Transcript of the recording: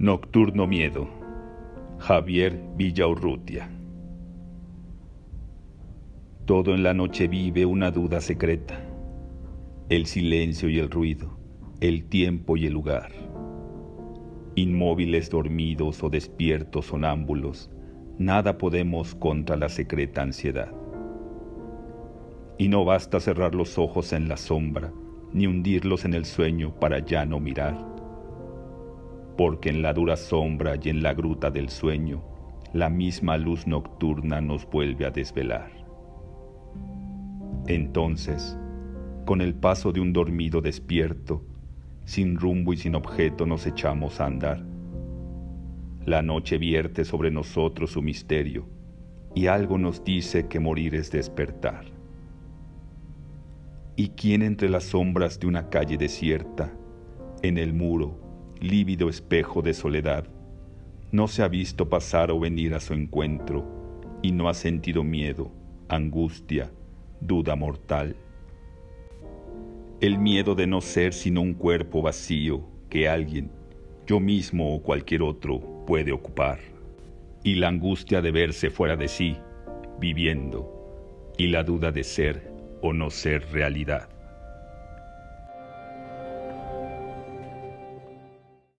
Nocturno Miedo. Javier Villaurrutia. Todo en la noche vive una duda secreta. El silencio y el ruido, el tiempo y el lugar. Inmóviles dormidos o despiertos sonámbulos, nada podemos contra la secreta ansiedad. Y no basta cerrar los ojos en la sombra, ni hundirlos en el sueño para ya no mirar. Porque en la dura sombra y en la gruta del sueño, la misma luz nocturna nos vuelve a desvelar. Entonces, con el paso de un dormido despierto, sin rumbo y sin objeto nos echamos a andar. La noche vierte sobre nosotros su misterio, y algo nos dice que morir es despertar. ¿Y quién entre las sombras de una calle desierta, en el muro, lívido espejo de soledad, no se ha visto pasar o venir a su encuentro y no ha sentido miedo, angustia, duda mortal. El miedo de no ser sino un cuerpo vacío que alguien, yo mismo o cualquier otro, puede ocupar. Y la angustia de verse fuera de sí, viviendo, y la duda de ser o no ser realidad.